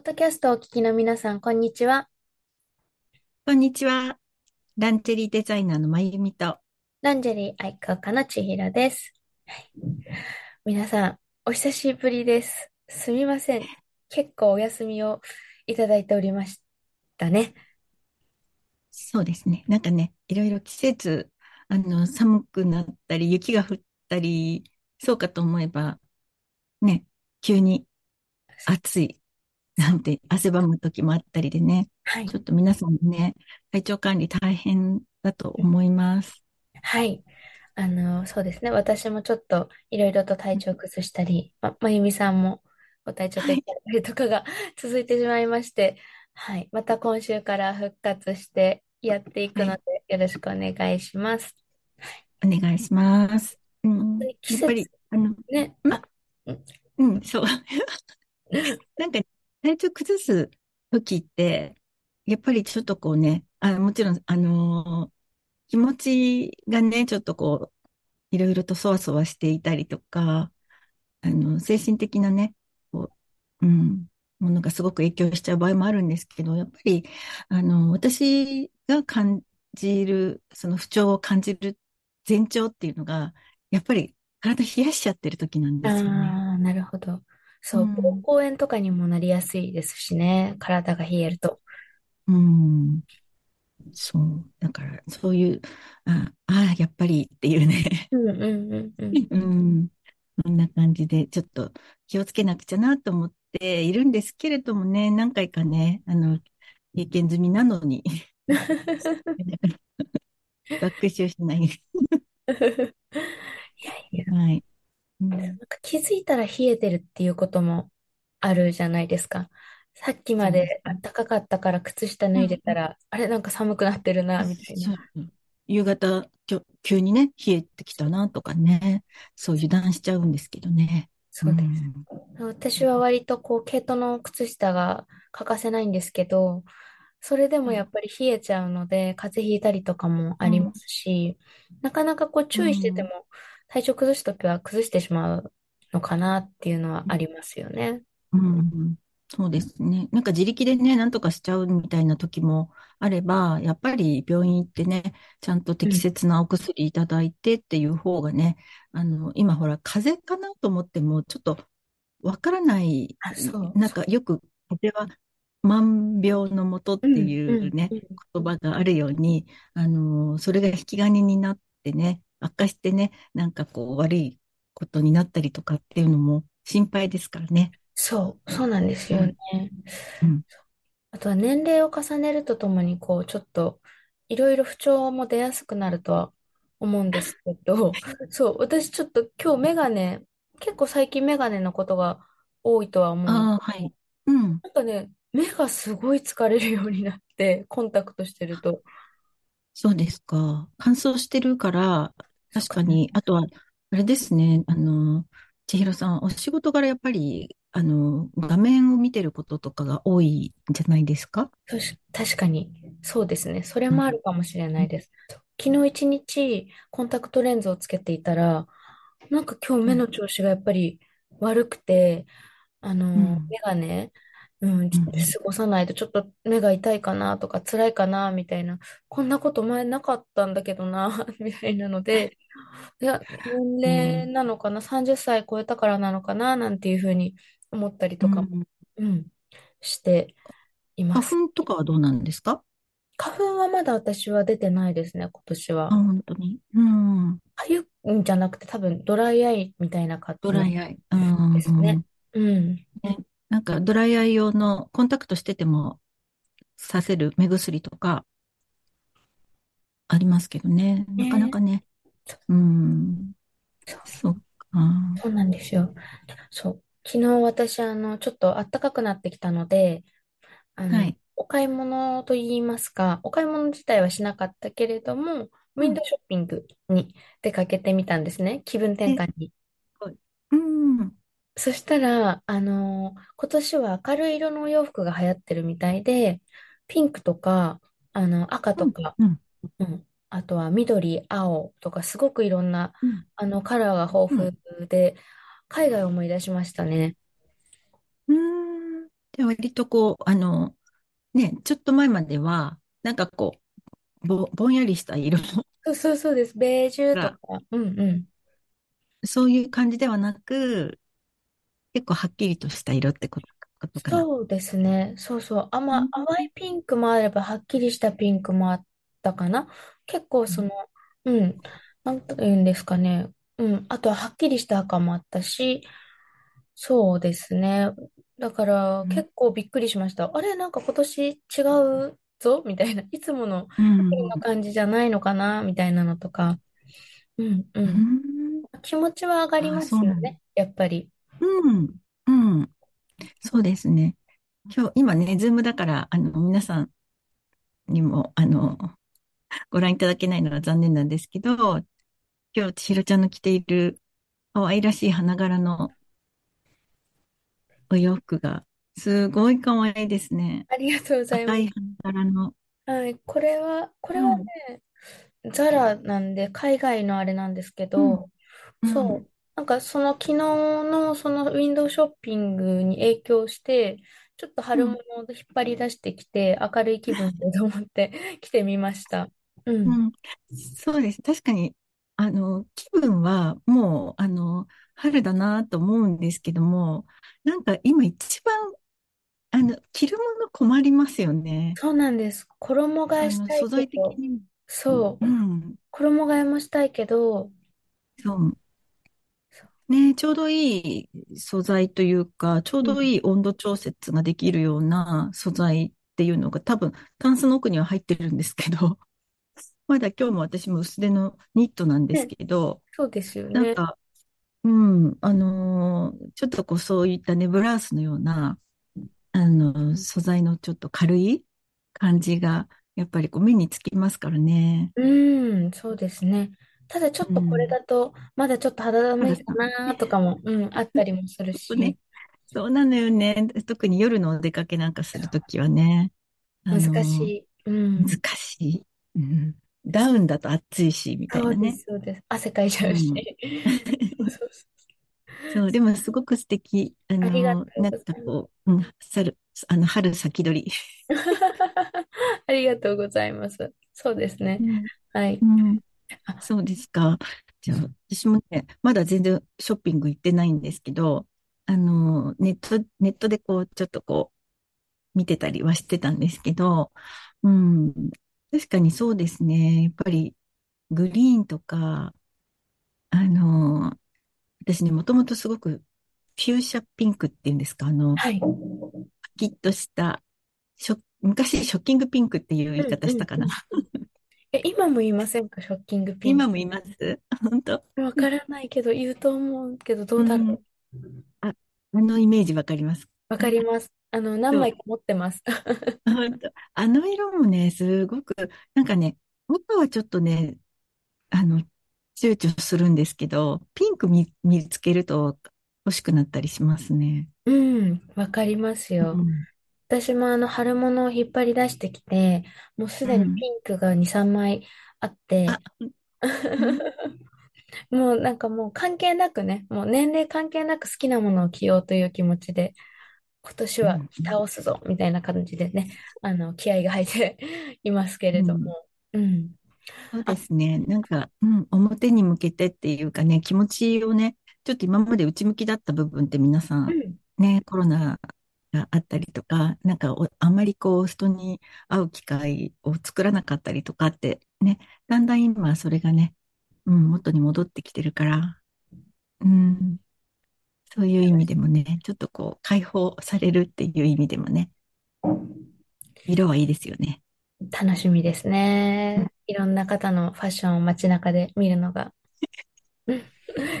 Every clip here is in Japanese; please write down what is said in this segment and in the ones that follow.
ッドキャストをお聞きの皆さん、こんにちは。こんにちは。ランチェリーデザイナーのまゆみと。ランジェリー愛好家の千尋です。はい、皆さん、お久しぶりです。すみません。結構お休みをいただいておりましたね。そうですね。なんかね、いろいろ季節、あの、寒くなったり、雪が降ったり、そうかと思えば、ね、急に暑いなんて汗ばむ時もあったりでね、はい、ちょっと皆さんね、体調管理大変だと思います。はい。あの、そうですね。私もちょっといろいろと体調崩したり、ま、まゆみさんもご体調崩したりとかが続いてしまいまして、はい。また今週から復活してやっていくので、よろしくお願いします。お願いします。うん、やっぱり、あの、ね、あ、うん、そう。なんか、体調崩す時って、やっぱりちょっとこうね、あもちろん、あのー、気持ちがね、ちょっとこう、いろいろとそわそわしていたりとか、あの、精神的なね、こう、うん、ものがすごく影響しちゃう場合もあるんですけど、やっぱり、あの、私が感じる、その不調を感じる前兆っていうのが、やっぱり体冷やしちゃってる時なんですよね。ああ、なるほど。そう、膀胱炎とかにもなりやすいですしね、体が冷えると。うん。そう。だから、そういう、ああ、やっぱりっていうね。うんうんうんうん。うん。そんな感じで、ちょっと気をつけなくちゃなと思っているんですけれどもね、何回かね、あの、経験済みなのに 学習しない。いやいや。はい。なんか気づいたら冷えてるっていうこともあるじゃないですか。さっきまで暖かかったから靴下脱いでたら、あれなんか寒くなってるな、みたいな。夕方、急にね、冷えてきたなとかね、そう油断しちゃうんですけどね。そうです。うん、私は割とこう、毛糸の靴下が欠かせないんですけど、それでもやっぱり冷えちゃうので、風邪ひいたりとかもありますし、うん、なかなかこう注意してても、体調崩すときは崩してしまうのかなっていうのはありますよね。うん、そうですね。なんか自力でね、なんとかしちゃうみたいな時もあれば、やっぱり病院行ってね、ちゃんと適切なお薬いただいてっていう方がね、うん、あの、今ほら、風邪かなと思っても、ちょっとわからない、なんかよく、風邪は万病のもとっていうね、言葉があるように、あの、それが引き金になってね、悪化してね、なんかこう悪いことになったりとかっていうのも心配ですからね。そう、そうなんですよね。うん、あとは年齢を重ねるとともに、こう、ちょっと、いろいろ不調も出やすくなるとは思うんですけど、そう、私ちょっと今日メガネ、結構最近メガネのことが多いとは思うんではい。うん。なんかね、目がすごい疲れるようになって、コンタクトしてると。そうですか。乾燥してるから、確かに、あとは、あれですね、あの、千尋さん、お仕事柄やっぱり、あの、画面を見てることとかが多いんじゃないですか？確かに、そうですね。それもあるかもしれないです。うん、昨日一日、コンタクトレンズをつけていたら、なんか今日目の調子がやっぱり悪くて、あの、うん、メガネ、うん、過ごさないとちょっと目が痛いかなとか辛いかなみたいな、こんなこと前なかったんだけどな、みたいなので、いや、年齢なのかな、30歳超えたからなのかな、なんていうふうに思ったりとかも、うん、しています。花粉とかはどうなんですか？花粉はまだ私は出てないですね、今年は。あ、本当に？うん。かゆいんじゃなくて多分ドライアイみたいな感じドライアイ。ですね。うん。ねなんかドライアイ用のコンタクトしててもさせる目薬とかありますけどね。なかなかね。うん。そっか。そうなんですよ。そう。昨日私、あの、ちょっと暖かくなってきたので、あの、はい、お買い物と言いますか、お買い物自体はしなかったけれども、ウィンドウショッピングに出かけてみたんですね。気分転換に。うん。そしたら、あのー今年は明るい色のお洋服が流行ってるみたいで、ピンクとか、あの、赤うん、とか、うん、うん、あとは緑、青とか、すごくいろんな、うん、あの、カラーが豊富で、海外を思い出しましたね。うん。じで、割とこう、あの、ね、ちょっと前までは、なんかこう、ぼ、ぼんやりした色そうそうそうです。ベージュとが、か。うんうん。そういう感じではなく、結構はっきりとした色ってこと、ことかな。そうですね。そうそう。あま、うん。淡いピンクもあれば、はっきりしたピンクもあったかな。結構その、うん、なんと言うんですかね。うん。あとははっきりした赤もあったし、そうですね。だからうん。結構びっくりしました。あれ、なんか今年違うぞ？みたいな。いつものう秋のん。感じじゃないのかな？みたいなのとか。うんううん。ん気持ちは上がりああ、まそうなんだ。すよね。やっぱり。うん。うん。そうですね。今日、今ね、ズームだから、あの、皆さんにも、あの、ご覧いただけないのは残念なんですけど、今日、千尋ちゃんの着ている可愛らしい花柄のお洋服が、すごい可愛いですね。ありがとうございます。赤い花柄の。はい。これは、これはうん、ね、ザラなんで、海外のあれなんですけうん、ど、うん、そう。なんかその昨日のそのウィンドウショッピングに影響して、ちょっと春物うん、を引っ張り出してきて、明るい気分でと思って 着てみました。うん。うん。そうです。確かに、あの、気分はもう、あの、春だなと思うんですけども、なんか今一番、あの、着るもの困りますよね。そうなんです。衣替えしたい素材的けど、に。そう。うん、衣替えもしたいけど、そう。そね、ちょうどいい素材というか、ちょう。どいい温度調節ができるような素材っていうのが多分、タンスの奥には入ってるんですけど、まだ今日も私も薄手のニットなんですね、けど、そうですよね。なんか、うん、あのーちょっとこうそういったね、ブラウスのような、あのー素材のちょっと軽い感じが、やっぱりこう目につきますからね。うん、そうですね。ただちょっとこれうん。だと、まだちょっと肌寒いか。なとかも、うん、あったりもするし、ね、そうなのよね。特に夜のお出かけなんかするときはね、あ難しのい。うーん。難しい。うん。ダウンだと暑いし、みたいなね。そうです、そうです。汗かいちゃうし。うん。そうでもすごく素敵。あありがとのーなんうございます。かこう、うん、春、あの、春先取り。ありがとうございます。そうですね。うん。はい。うん。あ、そうですか。じゃあ、私もね、まだ全然ショッピング行ってないんですけど、あの、ネット、ネットでこう、ちょっとこう、見てたりはしてたんですけど、うん、確かにそうですね。やっぱり、グリーンとか、あの、私ね、もともとすごく、フューシャピンクっていうんですか、あの、はい。パキッとした、ショ昔、ショッキングピンクっていう言い方したかな。うん。え、今も言いませんか？ショッキングピンク。今もいます？本当？わからないけど、言うと思うけど、どうだろうん。あ、あのイメージわかります。う。わかります。あの、何。枚か持ってます。本当。あの色もね、すごく、なんかね、赤はちょっとね、あの、躊躇するんですけど、ピンク見、見つけると欲しくなったりしますね。うん、わかりますよ。うん。私もあの、春物を引っ張り出してきて、もうすでにうん。ピンクが2、3枚あっあ、て、うん。もうなんかもう関係なくね、もう年齢関係なく好きなものを着ようという気持ちで、今年うん。は着倒すぞ、みたいな感じでね、あの、気合が入って いますけれどうんも。うん。そうであ、すね。なんか、うん、表に向けてっていうかね、気持ちをね、ちょっと今まで内向きだった部分って皆さん、うん。ね、コロナがあったりとか、なんかおあんまりこう人に会う機会を作らなかったりとかってね、だんだん今それがね、うん、元に戻ってきてるから、うん、そういう意味でもね、ちょっとこう解放されるっていう意味でもね、色はいいですよね。楽しみですね。いろんな方のファッションを街中で見るのが。うん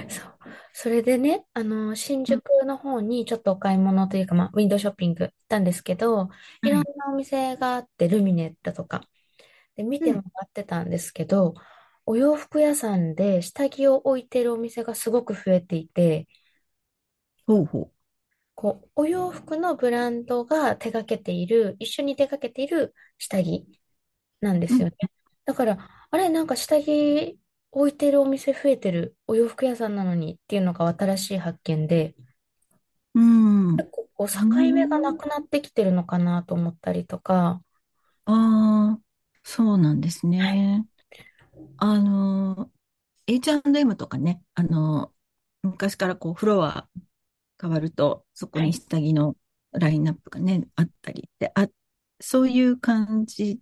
そう。それでね、あの、新うん、宿の方にちょっとお買い物というか、まあ、ウィンドウショッピング行ったんですけど、いはい。ろんなお店があって、ルミネだとか、で、見て回うん。ってたんですけど、お洋服屋さんで下着を置いてるお店がすごく増えていて、ほうほこう、お洋服のブランドが手掛けている、一緒に手掛けている下着なんで。すよね。だから、あれ、なんか下着置いてるお店増えてる、お洋服屋さんなのにっていうのが新しい発見で、うん。こう境目がなくなってきてるのかなと思ったりとか。ああ、そうなんですはい。ね。あの、H&M とかね、あの、昔からこう、フロア変わると、そこにはい。下着のラインナップがね、あったりって、あ、そういう感じ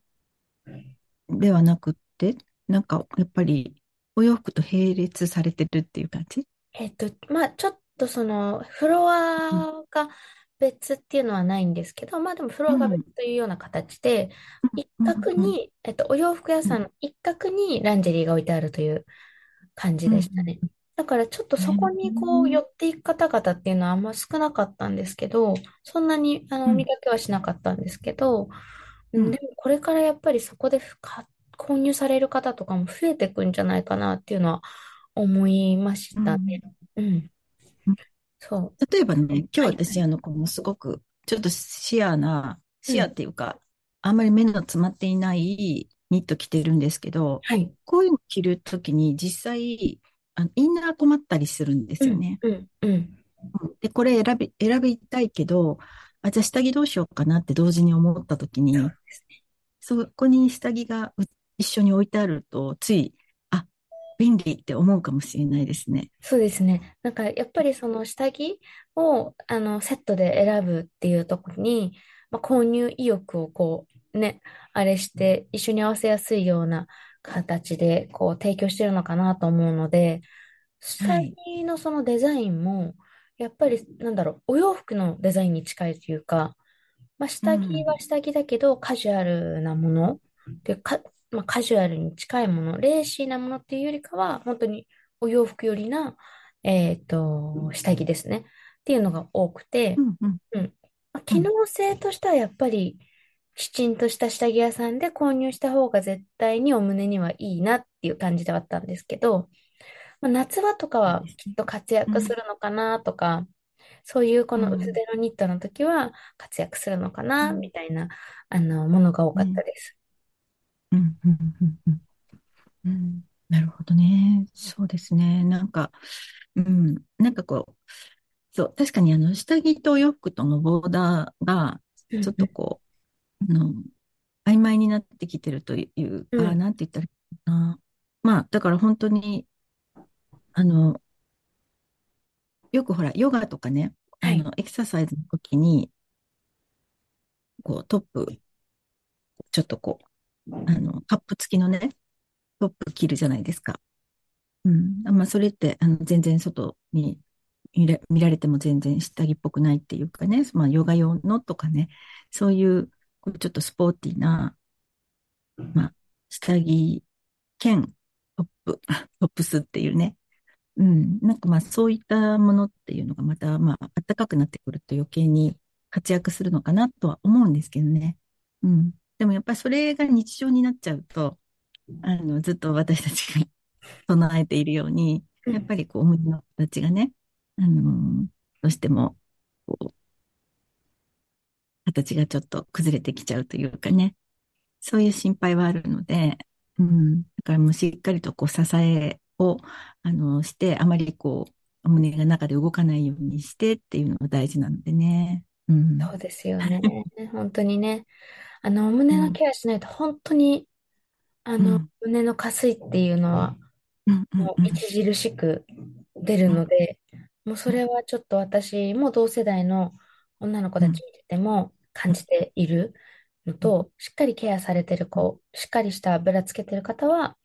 ではなくって、なんか、やっぱり、お洋服と並列されてるっていう感じ？えっと、まあちょっとその、フロうん、アが別っていうのはないんですけど、まあでもフロアが別うん、というような形で、一角に、えっと、お洋服屋うん、さん。の一角にランジェリーが置いてあるという感じでしたね。んだからちょっとそこにこう寄ん、っていく方々っていうのはあんま少なかったんですけど、そんなにあの見うん、かけはしなかったんですけど、うん、でうん、もこれからやっぱりそこでか購入される方とかも増えていくんじゃないかなっていうのは思いましたね。うんうん。そう。例えばね、今日はい。私、あの、このすごく、ちょっとシアな、シアっうん。ていうか、あんまり目の詰まっていないニット着てるんですけど、はい。こういうの着るときに実際、あの、インナー困ったりするんでうん。すよね。うん。で、これ選び、選びたいけど、あ、じゃあ下着どうしようかなって同時に思ったときに、そこに下着がう一緒に置いてあると、つい、あ、便利って思うかもしれないですね。そうですね。なんかやっぱりその下着をあのセットで選ぶっていうとこに、まあ、購入意欲をこうね、あれして一緒に合わせやすいような形でこう提供してるのかなと思うので、下。着のそのデザインもやっぱりなんだろう、お洋服のデザインに近いというか、まあ、下着。は下着だけどカジュアルなものでか、まあ、カジュアルに近いもの、レーシーなものっていうよりかは、本当にお洋服よりな、えっと、下着ですね。っていうのが多くて、うん、うん、うん。まあ、機うん。能性としてはやっぱり、きちんとした下着屋さんで購入した方が絶対にお胸にはいいなっていう感じではあったんですけど、まあ、夏場とか。はきっと活躍すうん、るのかなとか、そういうこの薄うん、手のニットの時は活躍するのかな、うん、みたいな、あの、ものが多かったうん、です。うん、うん、うん、うんうんなるほどね。そうですね。なんか、うん、なんかこう、そう、確かにあの、下着と洋服とのボーダーが、ちょっとこう、あの、曖昧になってきてるというか、うん。なんて言ったらいいかな。まあ、だから本当に、あの、よくほら、ヨガとかね、はい。あの、エクササイズの時に、こう、トップ、ちょっとこう、あの、カップ付きのね、トップ着るじゃないですか。うん。まあ、それって、あの、全然外に見ら、れても全然下着っぽくないっていうかね、まあ、ヨガ用のとかね、そういう、こうちょっとスポーティーな、まあ、下着兼トップ、トップスっていうね。うん。なんかまあ、そういったものっていうのがまた、まあ、暖かくなってくると余計に活躍するのかなとは思うんですけどね。うん。でもやっぱりそれが日常になっちゃうと、あの、ずっと私たちが 唱えているように、やっうんぱりこう、胸の形がね、あのーどうしても、こう、形がちょっと崩れてきちゃうというかね、そういう心配はあるので、うん、だからもうしっかりとこう、支えを、あの、して、あまりこう、胸が中で動かないようにしてっていうのが大事なのでね。うん。そうですよね。本当にね。あの、お胸のうん、ケアしないと本当に、あの、うん、胸の下垂っていうのは、うん、うん、もううん、著しく出るうん、ので、もうそれはちょっと私も同世代の女の子うん、たち見てても感じているのと、しっかりケアされてる子、しっかりしたブラつけてる方は、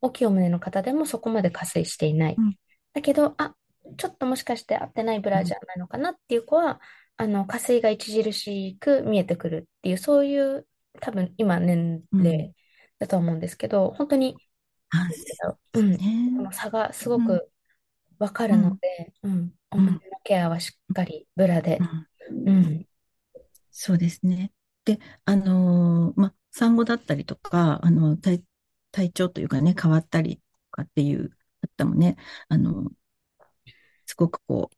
大きいお胸の方でもそこまで加水していない。うん、だけど、あ、ちょっともしかして合ってないブラじゃないのかなっていう子は、あの、加水が著しく見えてくるっていう、そういう多分今年うん。齢だと思うんですけど、本当に、あ、なんていううん、うね。この差がすごうん、くわかるのうん、で、うん、お胸のうん、ケアはしっかりブラで、うん。うん、そうですね。で、あのーま、産後だったりとか、あの、体、体調というかね、変わったりとかっていう方もね、あの、すごくこう、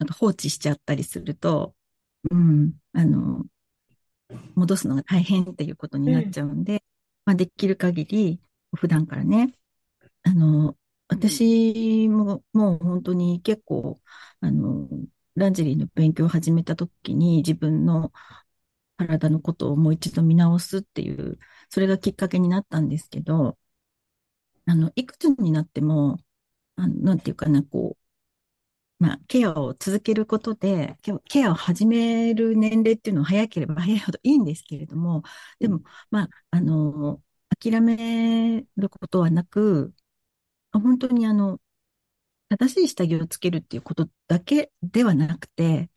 なんか放置しちゃったりすると、うん、あの、戻すのが大変っていうことになっうん、ちゃうんで、まあ、できる限り、普段からね、あの、私ももう本当に結構、あの、ランジェリーの勉強を始めた時に自分の体のことをもう一度見直すっていう、それがきっかけになったんですけど、あの、いくつになっても、あのなんていうかな、こう、まあ、ケアを続けることで、ケアを始める年齢っていうのは早ければ早いほどいいんですけれども、でも、まあ、あの、諦めることはなく、本当にあの、正しい下着をつけるっていうことだけではなくて、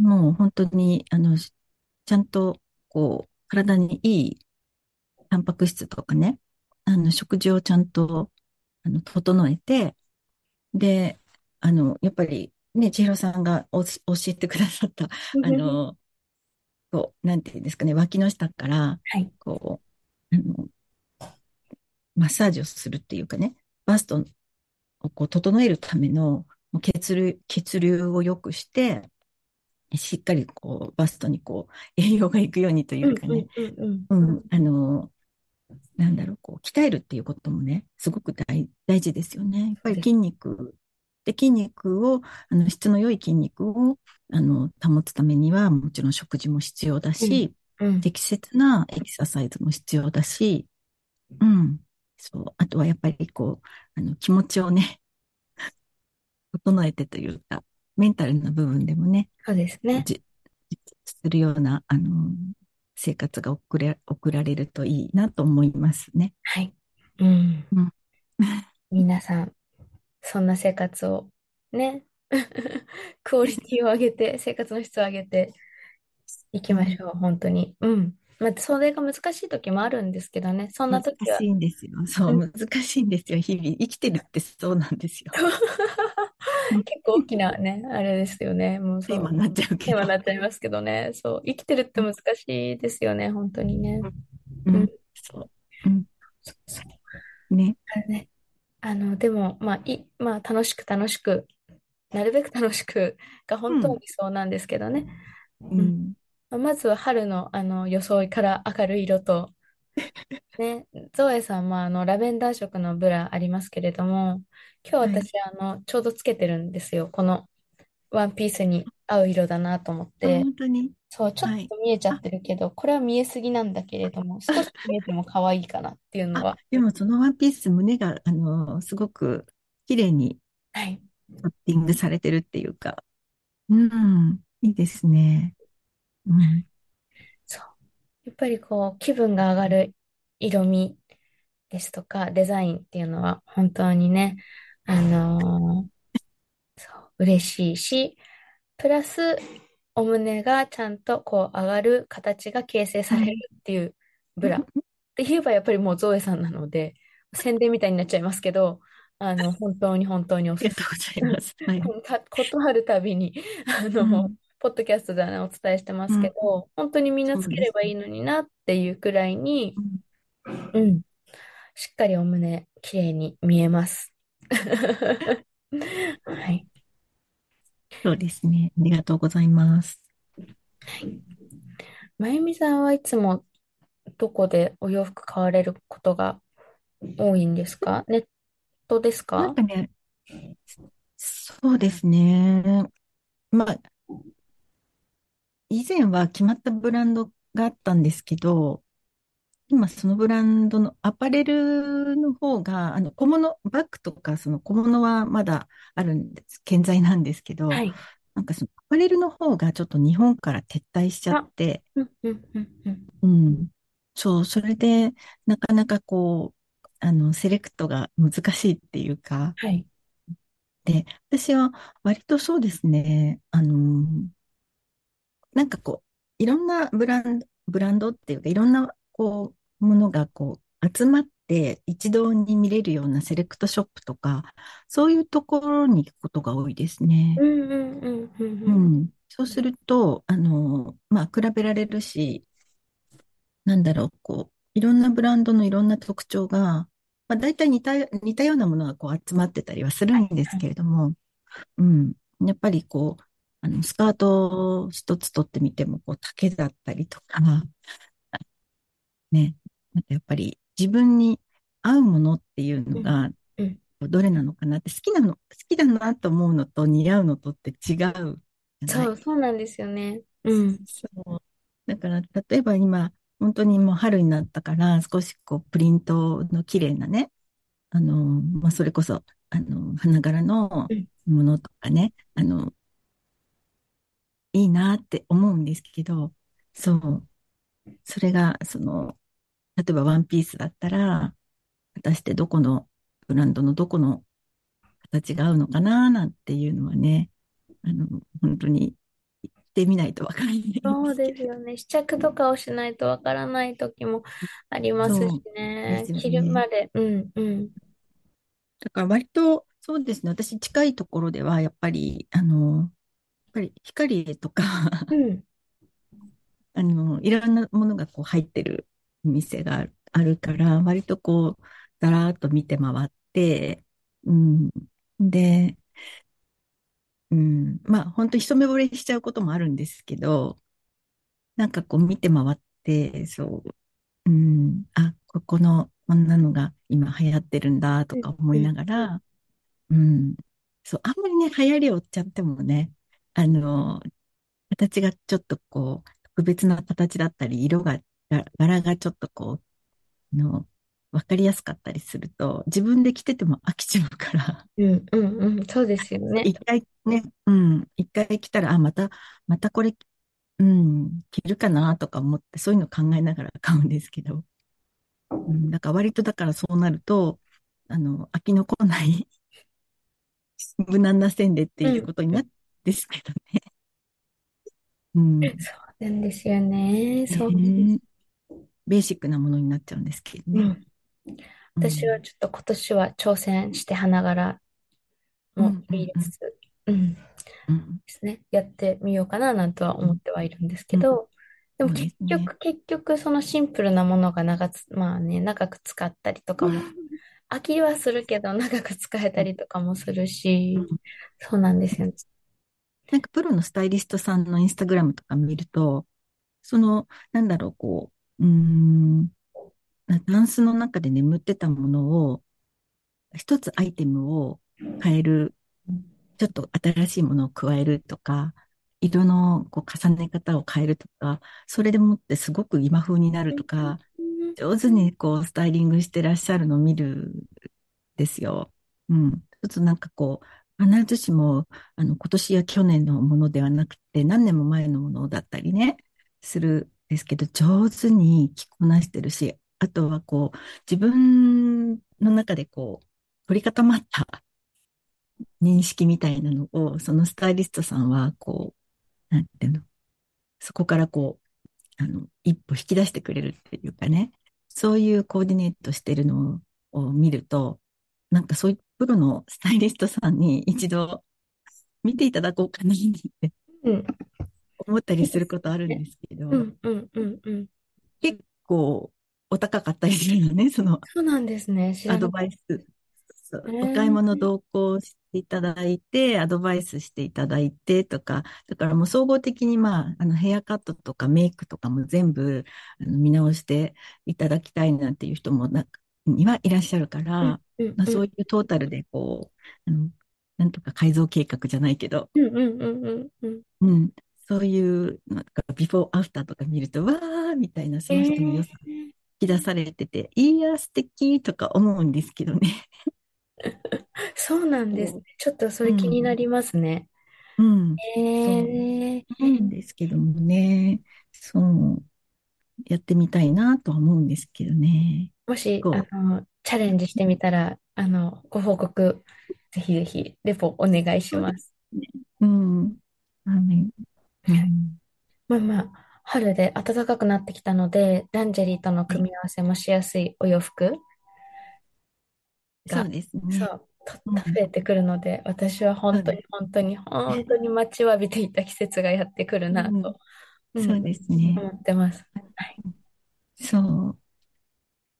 もう本当に、あの、ちゃんと、こう、体にいいタンパク質とかね、あの、食事をちゃんと、あの、整えて、で、あの、やっぱり、ね、千尋さんが教えてくださった、あの、こう、なんていうんですかね、脇の下から、こう、あの、マッサージをするっていうかね、バストをこう整えるための血流、血流を良くして、しっかりこうバストにこう栄養がいくようにというかね、うん、あの、なんだろう、こう鍛えるっていうこともね、すごく大大事ですよね。やっぱり筋肉、で筋肉を、あの質の良い筋肉をあの保つためには、もちろん食事も必要だし、うん、適切なエクササイズも必要だし、うん、そう。あとはやっぱりこう、あの気持ちをね、整えてというか、メンタルな部分でもね、そうですね。するような、あの、生活が送れ、送られるといいなと思いますね。はい。うん。うん、皆さん、そんな生活をね、クオリティを上げて、生活の質を上げていきましょう、本当に。うん。まあ、それが難しい時もあるんですけどね、そんな時は。難しいんですよ。そう、難しいんですよ、日々。生きてるってそうなんですよ。結構大きなね、あれですよね。もうテーマになっちゃうけど。テーマになっちゃいますけどね。そう、生きてるって難しいですよね、本当にね。うん。うん、そう。うん。そうそう。ね。あね。あの、でも、まあ、い、まあ、楽しく楽しく、なるべく楽しくが本当にそうなんですけどね。うん。うんまずは春の、あの装いから明るい色と、ね、ゾエさんもあのラベンダー色のブラありますけれども、今日私、はい、あのちょうどつけてるんですよ。このワンピースに合う色だなと思って。本当に？そう、ちょっと見えちゃってるけど、はい、これは見えすぎなんだけれども、少し見えても可愛いかなっていうのは。でもそのワンピース、胸が、あのすごく綺麗にはい。ッティングされてるっていうか、うん、いいですね。うん、そう。やっぱりこう、気分が上がる色味ですとか、デザインっていうのは本当にね、あのー、嬉しいし、プラス、お胸がちゃんとこう上がる形が形成されるっていうブラ。って言えばやっぱりもうゾエさんなので、宣伝みたいになっちゃいますけど、あの、本当に本当におすすめ。ありがとうございます。はい、ことあるたびに、あの、うんポッドキャストではね、お伝えしてますけど、本当にみんなつければいいのになっていうくらいに、うん、しっかりお胸、綺麗に見えます。はい。そうですね。ありがとうございます。はい。まゆみさんはいつもどこでお洋服買われることが多いんですか？ネットですか？なんかね、そうですね。まあ、以前は決まったブランドがあったんですけど、今そのブランドのアパレルの方が、あの小物、バッグとかその小物はまだあるんです、健在なんですけど、はい、なんかそのアパレルの方がちょっと日本から撤退しちゃって、うん、そう、それでなかなかこう、あの、セレクトが難しいっていうか、はい、で、私は割とそうですね、あの、なんかこう、いろんなブランド、ブランドっていうか、いろんなこう、ものがこう、集まって一堂に見れるようなセレクトショップとか、そういうところに行くことが多いですね。うん。そうすると、あの、まあ、比べられるし、なんだろう、こう、いろんなブランドのいろんな特徴が、まあ、大体似た、似たようなものがこう集まってたりはするんですけれども、うん。やっぱりこう、あの、スカート一つ取ってみても、こう、丈だったりとか、ね、なんかやっぱり自分に合うものっていうのが、どれなのかなって、好きなの、好きだなと思うのと似合うのとって違うそう、そうなんですよね。うん。そう。だから、例えば今、本当にもう春になったから、少しこう、プリントの綺麗なね、あの、まあ、それこそ、あの、花柄のものとかね、あの、いいなって思うんですけど、そう。それが、その、例えばワンピースだったら、果たしてどこのブランドのどこの形が合うのかななんていうのはね、あの、本当に行ってみないとわからない。そうですよね。試着とかをしないとわからない時もありますしね。ね着るまで。うんうん。だから割と、そうですね。私近いところでは、やっぱり、あの、やっぱり光とかうん、あの、いろんなものがこう入ってる店があるから、割とこう、だらーっと見て回って、うん。で、うん、まあ、本当に一目惚れしちゃうこともあるんですけど、なんかこう見て回って、そう、うん、あ、ここの、こんなのが今流行ってるんだとか思いながら、うん、そう、あんまりね、流行りを追っちゃってもね、あの、形がちょっとこう、特別な形だったり、色が、柄がちょっとこう、の、わかりやすかったりすると、自分で着てても飽きちゃうから。うんうんうん、そうですよね。一回ね、うん、一回着たら、あ、また、またこれ、うん、着るかなとか思って、そういうの考えながら買うんですけど。うん、だから割とだからそうなると、あの、飽きのこない無難な線でっていうことになるんですけどね。うん。そうなんですよね。そう、えー、ベーシックなものになっちゃうんですけどね。うん私はちょっと今年は挑戦して花柄もいいです。うん。ですね。やってみようかななんとは思ってはいるんですけど、でも結局、結局そのシンプルなものが長つ、まあね、長く使ったりとかも、飽きはするけど長く使えたりとかもするし、そうなんですよね。なんかプロのスタイリストさんのインスタグラムとか見ると、その、なんだろう、こう、ん、タンスの中で眠ってたものを、一つアイテムを変える、ちょっと新しいものを加えるとか、色のこう重ね方を変えるとか、それでもってすごく今風になるとか、上手にこうスタイリングしてらっしゃるのを見るですよ。うん。ちょっとなん。かこう、必ずしも、あの、今年や去年のものではなくて、何年も前のものだったりね、するですけど、上手に着こなしてるし、あとはこう、自分の中でこう、取り固まった認識みたいなのを、そのスタイリストさんは、こう、なんていうの、そこからこう、あの、一歩引き出してくれるっていうかね、そういうコーディネートしてるのを見ると、なんかそういうプロのスタイリストさんに一度見ていただこうかなって思ったりすることあるんですけど、結構お高かったりするのね、その。そうなんですね。アドバイス。お買い物同行していただいて、アドバイスしていただいてとか、だからもう総合的にまあ、あのヘアカットとかメイクとかも全部あの見直していただきたいなんていう人もなにはいらっしゃるから、まあ、そういうトータルでこう、あのなんとか改造計画じゃないけど、うん、うん、そういう、なんかビフォーアフターとか見ると、わーみたいな、その人の良さき出されてて、いや、素敵とか思うんですけどね。そうなんですね。ちょっとそれ気になりますね。うん。えー、そうなんですけどもね。そう。やってみたいなとは思うんですけどね。もし、あの、チャレンジしてみたら、あの、ご報告、ぜひぜひ、レポお願いします。うん。うん。まあまあ、春で暖かくなってきたので、ランジェリーとの組み合わせもしやすいお洋服が、そうですね。そう、と増えてくるので、私は本当に本当に本当に待ちわびていた季節がやってくるなと、うん、そうですね。思ってます。はい、そう。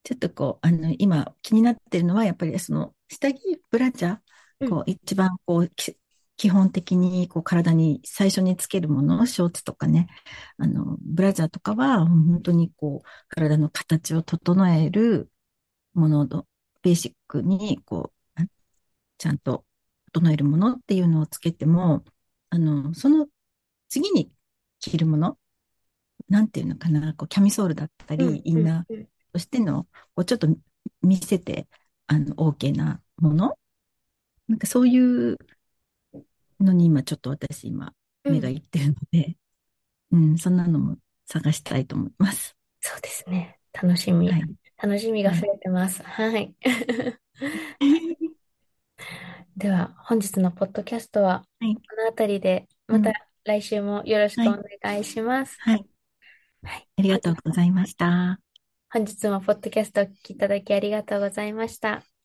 ちょっとこう、あの、今気になってるのは、やっぱりその、下着ブラジャー、こう、一番こう、基本的にこう体に最初につけるもの、ショーツとかね、あの、ブラジャーとかは本当にこう体の形を整えるものの、ベーシックにこう、ちゃんと整えるものっていうのをつけても、あの、その次に着るもの、なんていうのかな、こう、キャミソールだったり、インナーとしての、こう、ちょっと見せて、あの、OK なもの。なんかそういうのに今ちょっと私今目がいってるので、うん、うん、そんなのも探したいと思います。そうですね。楽しみ。はい、楽しみが増えてます。はい。では、本日のポッドキャストは、この辺りで、また来週もよろしくお願いします。はい。はい。ありがとうございました。本日もポッドキャストをお聞きいただきありがとうございました。